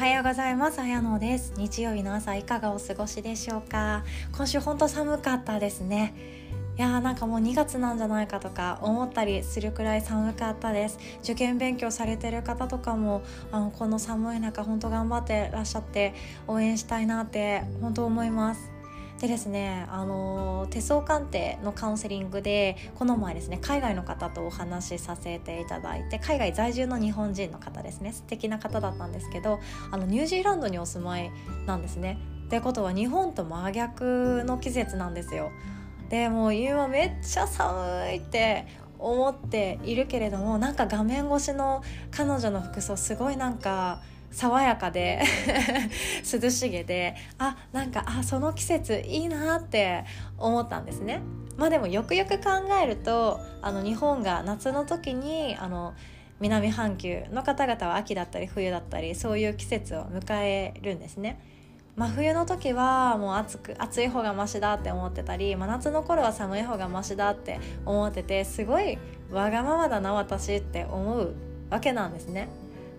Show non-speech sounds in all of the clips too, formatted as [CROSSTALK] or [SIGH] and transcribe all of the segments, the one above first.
はようございます。あやのです。日曜日の朝いかがお過ごしでしょうか？今週本当寒かったですね。いやーなんかもう2月なんじゃないかとか思ったりするくらい寒かったです受験勉強されてる方とかもあのこの寒い中本当頑張ってらっしゃって応援したいなって本当思いますでですね、あの手相鑑定のカウンセリングでこの前ですね海外の方とお話しさせていただいて海外在住の日本人の方ですね素敵な方だったんですけどあのニュージーランドにお住まいなんですね。ってことは日本と真逆の季節なんですよ。でもう今めっちゃ寒いって思っているけれどもなんか画面越しの彼女の服装すごいなんか爽やかで [LAUGHS] 涼しげであなんかあその季節いいなって思ったんですね。まあでもよくよく考えるとあの日本が夏の時にあの南半球の方々は秋だったり冬だったりそういう季節を迎えるんですね。真冬の時はもう暑く暑い方がマシだって思ってたり真夏の頃は寒い方がマシだって思っててすごいわがままだな私って思うわけなんですね。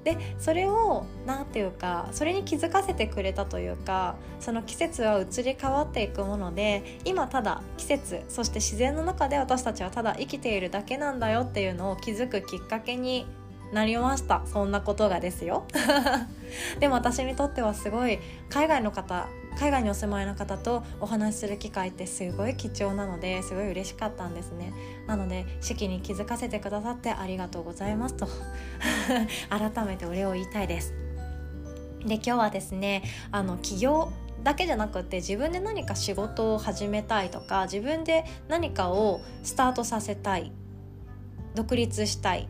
でそれを何て言うかそれに気づかせてくれたというかその季節は移り変わっていくもので今ただ季節そして自然の中で私たちはただ生きているだけなんだよっていうのを気づくきっかけになりました。そんなことがですよ。[LAUGHS] でも私にとってはすごい海外の方海外にお住まいの方とお話しする機会ってすごい貴重なのですごい嬉しかったんですね。なので式に気づかせてくださってありがとうございますと。[LAUGHS] 改めてお礼を言いたいです。で今日はですねあの起業だけじゃなくて自分で何か仕事を始めたいとか自分で何かをスタートさせたい独立したい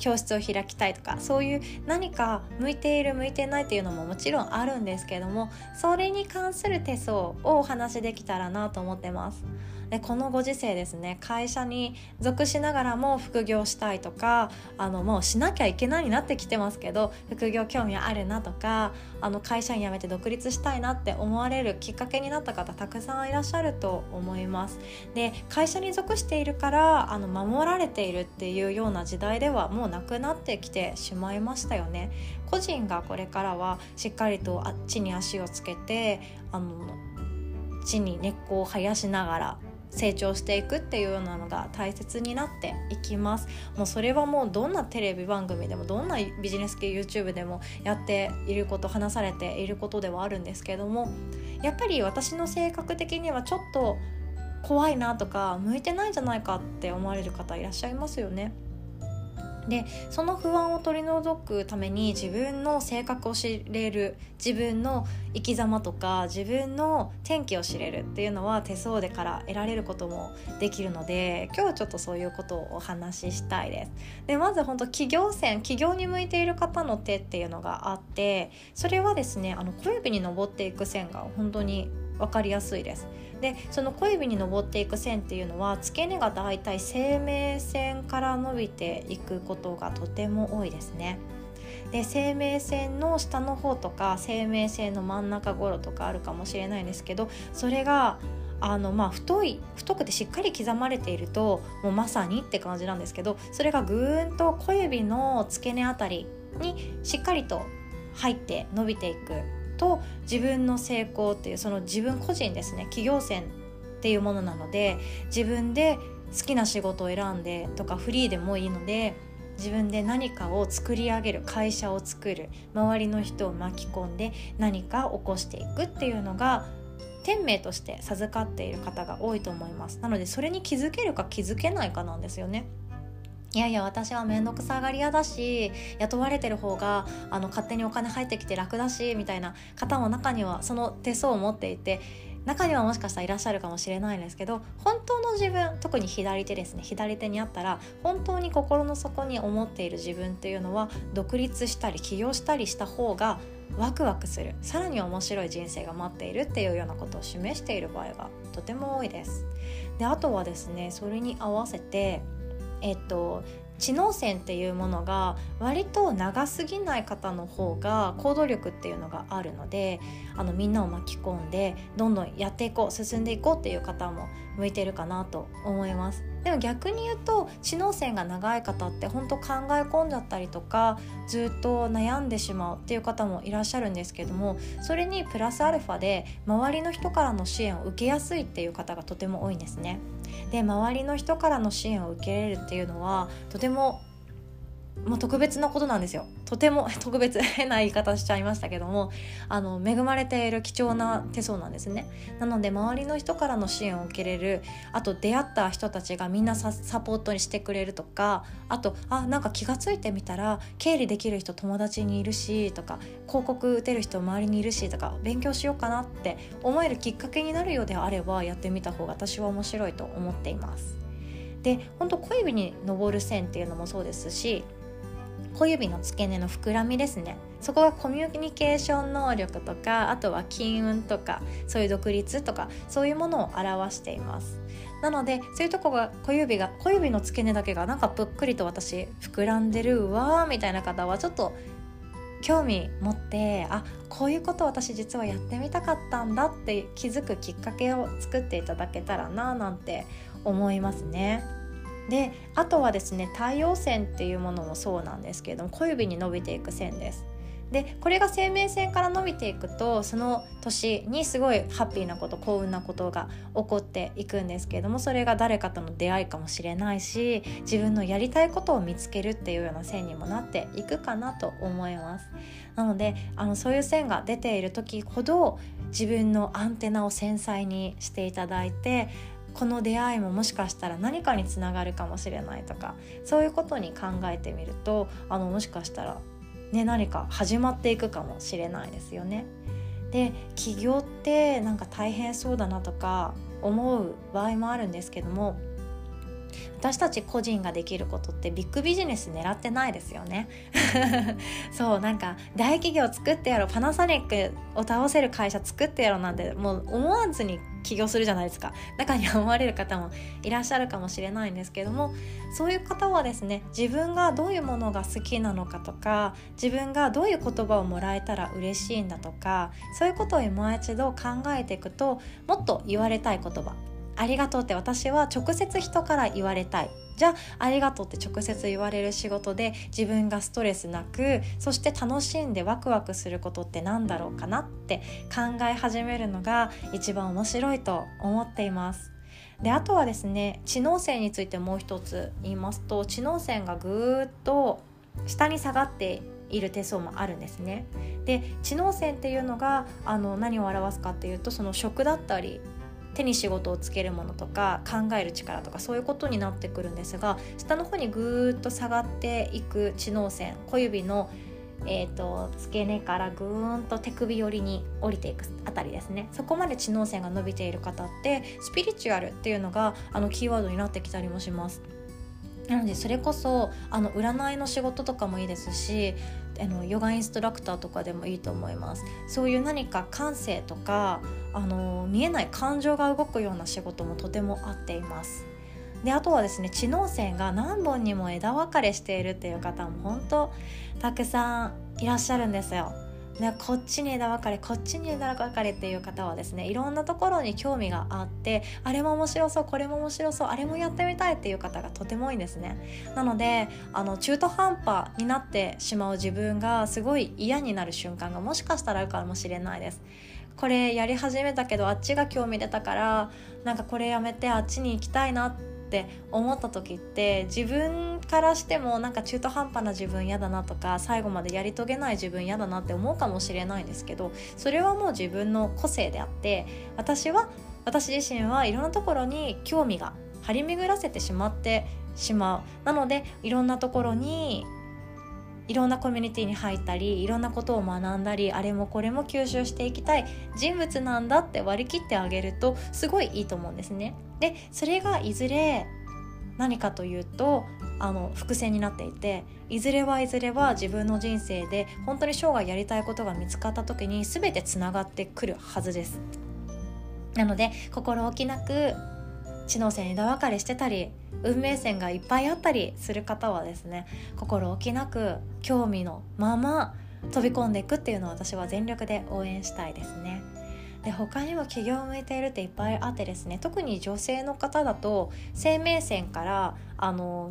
教室を開きたいとかそういう何か向いている向いてないっていうのももちろんあるんですけどもそれに関する手相をお話しできたらなと思ってます。でこのご時世ですね会社に属しながらも副業したいとかあのもうしなきゃいけないになってきてますけど副業興味あるなとかあの会社員辞めて独立したいなって思われるきっかけになった方たくさんいらっしゃると思います。で会社に属しているからあの守られているっていうような時代ではもうなくなってきてしまいましたよね。個人がこれからはしっかりとあっちに足をつけてあの地に根っこを生やしながら成長していくっていうようなのが大切になっていきますもうそれはもうどんなテレビ番組でもどんなビジネス系 YouTube でもやっていること話されていることではあるんですけどもやっぱり私の性格的にはちょっと怖いなとか向いてないんじゃないかって思われる方いらっしゃいますよね。でその不安を取り除くために自分の性格を知れる自分の生き様とか自分の天気を知れるっていうのは手相でから得られることもできるので今日はちょっとそういうことをお話ししたいです。でまず本当企業線企業に向いている方の手っていうのがあってそれはですねあの小指に登っていく線が本当に分かりやすいです。でその小指に登っていく線っていうのは付け根がだいたい生命線から伸びていくことがとても多いですね。で生命線の下の方とか生命線の真ん中頃とかあるかもしれないんですけどそれがあのまあ太い太くてしっかり刻まれているともうまさにって感じなんですけどそれがぐーんと小指の付け根あたりにしっかりと入って伸びていくと自分の成功っていうその自分個人ですね企業線っていうものなので自分で好きな仕事を選んでとかフリーでもいいので自分で何かを作り上げる会社を作る周りの人を巻き込んで何か起こしていくっていうのが天命として授かっている方が多いと思います。なのでそれに気づけるか気づけないかなんですよね。いやいや私は面倒くさがり屋だし雇われてる方があの勝手にお金入ってきて楽だしみたいな方も中にはその手相を持っていて中にはもしかしたらいらっしゃるかもしれないんですけど本当の自分特に左手ですね左手にあったら本当に心の底に思っている自分っていうのは独立したり起業したりした方がワクワクするさらに面白い人生が待っているっていうようなことを示している場合がとても多いです。であとはですねそれに合わせてえっと、知能線っていうものが割と長すぎない方の方が行動力っていうのがあるのであのみんなを巻き込んでどんどんやっていこう進んでいこうっていう方も向いてるかなと思いますでも逆に言うと知能線が長い方って本当考え込んじゃったりとかずっと悩んでしまうっていう方もいらっしゃるんですけどもそれにプラスアルファで周りの人からの支援を受けやすいっていう方がとても多いんですね。で周りの人からの支援を受け入れるっていうのはとてももう特別なことなんですよ。とても [LAUGHS] 特別変な言い方しちゃいましたけどもあの恵まれている貴重な手相なんですね。なので周りの人からの支援を受けれるあと出会った人たちがみんなサポートにしてくれるとかあとあなんか気が付いてみたら経理できる人友達にいるしとか広告打てる人周りにいるしとか勉強しようかなって思えるきっかけになるようであればやってみた方が私は面白いと思っています。で本当小指に登る線っていうのもそうですし小指の付け根の膨らみですねそこがコミュニケーション能力とかあとは金運とかそういう独立とかそういうものを表していますなのでそういうとこが小指が小指の付け根だけがなんかぷっくりと私膨らんでるわみたいな方はちょっと興味持ってあこういうこと私実はやってみたかったんだって気づくきっかけを作っていただけたらななんて思いますね。であとはですね太陽線っていうものもそうなんですけれども小指に伸びていく線です。でこれが生命線から伸びていくとその年にすごいハッピーなこと幸運なことが起こっていくんですけれどもそれが誰かとの出会いかもしれないし自分のやりたいことを見つけるっていうような線にもなっていくかなと思います。なのであのそういう線が出ている時ほど自分のアンテナを繊細にしていただいてこの出会いももしかしたら何かにつながるかもしれないとかそういうことに考えてみるとあのもしかしたら、ね、何か始まっていくかもしれないですよね。で起業ってなんか大変そうだなとか思う場合もあるんですけども私たち個人ができることってビッグビジネス狙ってないですよね。[LAUGHS] そうなんか大企業作ってやろうパナソニックを倒せる会社作ってやろうなんてもう思わずに起業するじゃないですか。中には思われる方もいらっしゃるかもしれないんですけどもそういう方はですね自分がどういうものが好きなのかとか自分がどういう言葉をもらえたら嬉しいんだとかそういうことを今一度考えていくともっと言われたい言葉ありがとうって私は直接人から言われたいじゃあありがとうって直接言われる仕事で自分がストレスなくそして楽しんでワクワクすることって何だろうかなって考え始めるのが一番面白いと思っています。であとはですね知能線についてもう一つ言いますと知能線がぐーっと下に下がっている手相もあるんですね。で知能線っていうのがあの何を表すかっていうとその食だったり手に仕事をつけるものとか考える力とかそういうことになってくるんですが下の方にぐーっと下がっていく知能線小指のえーと、付け根からぐーんと手首寄りに降りていくあたりですね。そこまで知能線が伸びている方ってスピリチュアルっていうのがあのキーワードになってきたりもします。なのでそれこそあの占いの仕事とかもいいですしあのヨガインストラクターとかでもいいと思います。そういう何か感性とかあの見えない感情が動くような仕事もとても合っています。であとはですね知能線が何本にも枝分かれしているっていう方も本当たくさんいらっしゃるんですよ。ね、こっちに枝分かれこっちに枝分かれっていう方はですねいろんなところに興味があってあれも面白そうこれも面白そうあれもやってみたいっていう方がとても多いんですね。なのであの中途半端になってしまう自分がすごい嫌になる瞬間がもしかしたらあるかもしれないです。これやり始めたけどあっちが興味出たからなんかこれやめてあっちに行きたいなってって思った時って自分からしてもなんか中途半端な自分嫌だなとか最後までやり遂げない自分嫌だなって思うかもしれないんですけどそれはもう自分の個性であって私は私自身はいろんなところに興味が張り巡らせてしまってしまう。なのでいろんなところにいろんなコミュニティに入ったりいろんなことを学んだりあれもこれも吸収していきたい人物なんだって割り切ってあげるとすごいいいと思うんですね。でそれがいずれ何かというとあの伏線になっていていずれはいずれは自分の人生で本当に生涯やりたいことが見つかった時に全てつながってくるはずです。なので心置きなく知能線枝分かれしてたり運命線がいっぱいあったりする方はですね心置きなく興味のまま飛び込んでいくっていうのを私は全力で応援したいですね。で他にも起業を向いているっていっぱいあってですね特に女性の方だと生命線からあの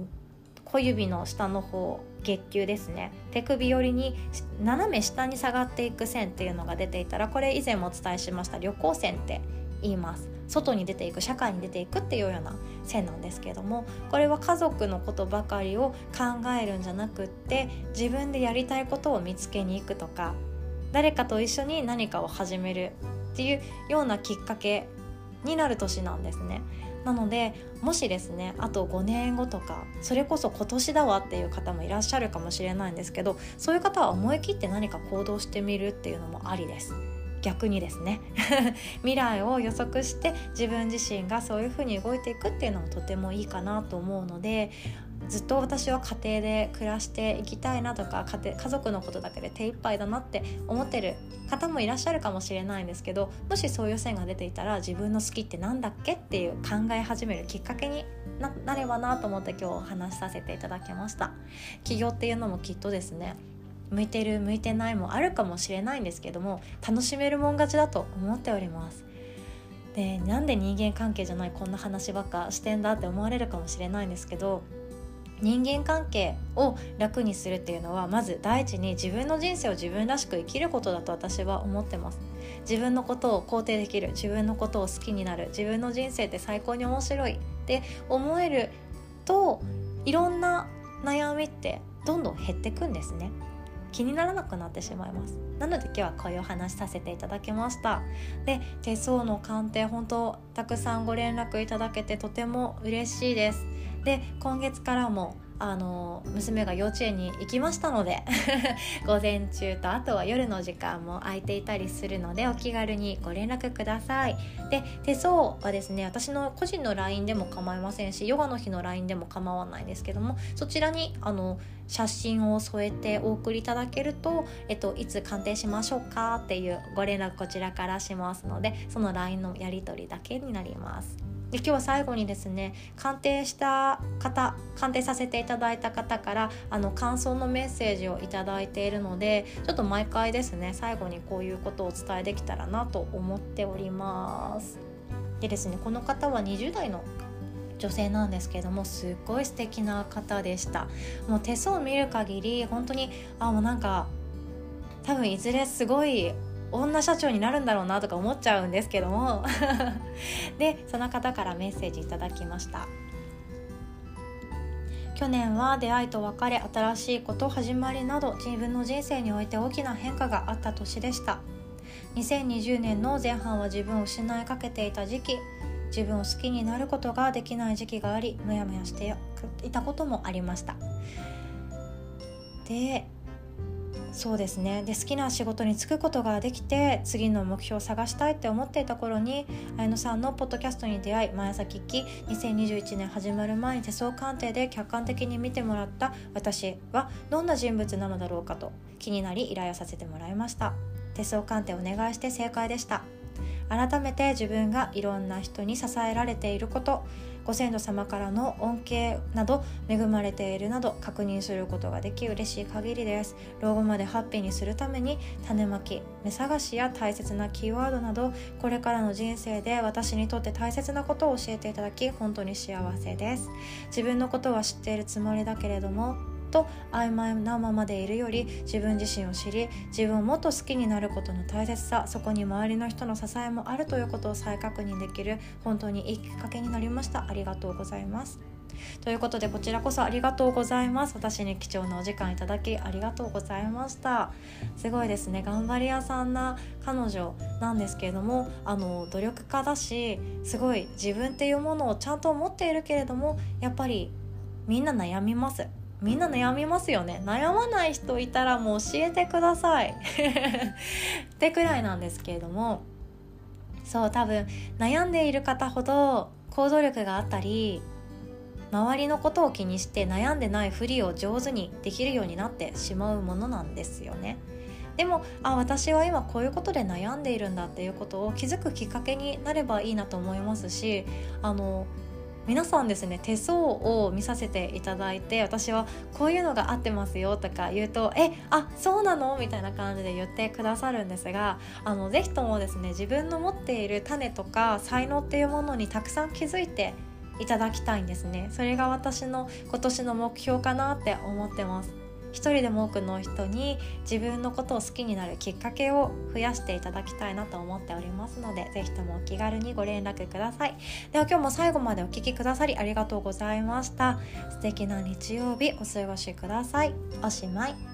小指の下の方月球ですね手首寄りに斜め下に下がっていく線っていうのが出ていたらこれ以前もお伝えしました旅行線って言います外に出ていく社会に出ていくっていうような線なんですけどもこれは家族のことばかりを考えるんじゃなくって自分でやりたいことを見つけに行くとか誰かと一緒に何かを始めるっていうようなきっかけになる年なんですね。なのでもしですねあと5年後とかそれこそ今年だわっていう方もいらっしゃるかもしれないんですけどそういう方は思い切って何か行動してみるっていうのもありです。逆にですね。[LAUGHS] 未来を予測して自分自身がそういうふうに動いていくっていうのもとてもいいかなと思うのでずっと私は家庭で暮らしていきたいなとか家庭家族のことだけで手一杯だなって思ってる方もいらっしゃるかもしれないんですけどもしそういう線が出ていたら自分の好きって何だっけっていう考え始めるきっかけになればなと思って今日お話しさせていただきました。起業っていうのもきっとですね向いてる向いてないもあるかもしれないんですけども楽しめるもん勝ちだと思っております。でなんで人間関係じゃないこんな話ばっかしてんだって思われるかもしれないんですけど人間関係を楽にするっていうのはまず第一に自分の人生を自分らしく生きることだと私は思ってます。自分のことを肯定できる自分のことを好きになる自分の人生って最高に面白いって思えるといろんな悩みってどんどん減ってくんですね。気にならなくなってしまいます。なので今日はこういうお話させていただきました。で手相の鑑定本当たくさんご連絡いただけてとても嬉しいです。で今月からもあの娘が幼稚園に行きましたので [LAUGHS] 午前中とあとは夜の時間も空いていたりするのでお気軽にご連絡くださいで手相はですね私の個人の LINE でも構いませんしヨガの日の LINE でも構わないんですけどもそちらにあの写真を添えてお送りいただけると、えっと、いつ鑑定しましょうかっていうご連絡こちらからしますのでその LINE のやり取りだけになります。で今日は最後にですね鑑定した方鑑定させていただいた方からあの感想のメッセージを頂いているのでちょっと毎回ですね最後にこういうことをお伝えできたらなと思っております。でですねこの方は20代の女性なんですけどもすっごい素敵な方でした。もう手相を見る限り本当にあもうなんか多分いずれすごい女社長になるんだろうなとか思っちゃうんですけども。[LAUGHS] でその方からメッセージいただきました。去年は出会いと別れ新しいこと始まりなど自分の人生において大きな変化があった年でした。2020年の前半は自分を失いかけていた時期自分を好きになることができない時期がありモヤモヤしていたこともありました。でそうですね。で好きな仕事に就くことができて次の目標を探したいって思っていた頃に綾乃さんのポッドキャストに出会い毎朝聞き2021年始まる前に手相鑑定で客観的に見てもらった私はどんな人物なのだろうかと気になり依頼をさせてもらいました。手相鑑定お願いして正解でした。改めて自分がいろんな人に支えられていることご先祖様からの恩恵など恵まれているなど確認することができ嬉しい限りです。老後までハッピーにするために種まき目探しや大切なキーワードなどこれからの人生で私にとって大切なことを教えていただき本当に幸せです。自分のことは知っているつもりだけれどもと曖昧なままでいるより自分自身を知り自分をもっと好きになることの大切さそこに周りの人の支えもあるということを再確認できる本当にいいきっかけになりました。ありがとうございます。ということでこちらこそありがとうございます。私に貴重なお時間いただきありがとうございました。すごいですね。頑張り屋さんな彼女なんですけれどもあの努力家だしすごい自分っていうものをちゃんと持っているけれどもやっぱりみんな悩みます。みんな悩みますよね。悩まない人いたらもう教えてください。[LAUGHS] ってくらいなんですけれども。そう多分悩んでいる方ほど行動力があったり周りのことを気にして悩んでないふりを上手にできるようになってしまうものなんですよね。でもあ私は今こういうことで悩んでいるんだっていうことを気づくきっかけになればいいなと思いますしあの皆さんですね手相を見させていただいて私はこういうのが合ってますよとか言うと「えあそうなの?」みたいな感じで言ってくださるんですがあのぜひともですね自分の持っている種とか才能っていうものにたくさん気づいていただきたいんですねそれが私の今年の目標かなって思ってます一人でも多くの人に自分のことを好きになるきっかけを増やしていただきたいなと思っておりますので是非ともお気軽にご連絡くださいでは今日も最後までお聴きくださりありがとうございました素敵な日曜日お過ごしくださいおしまい。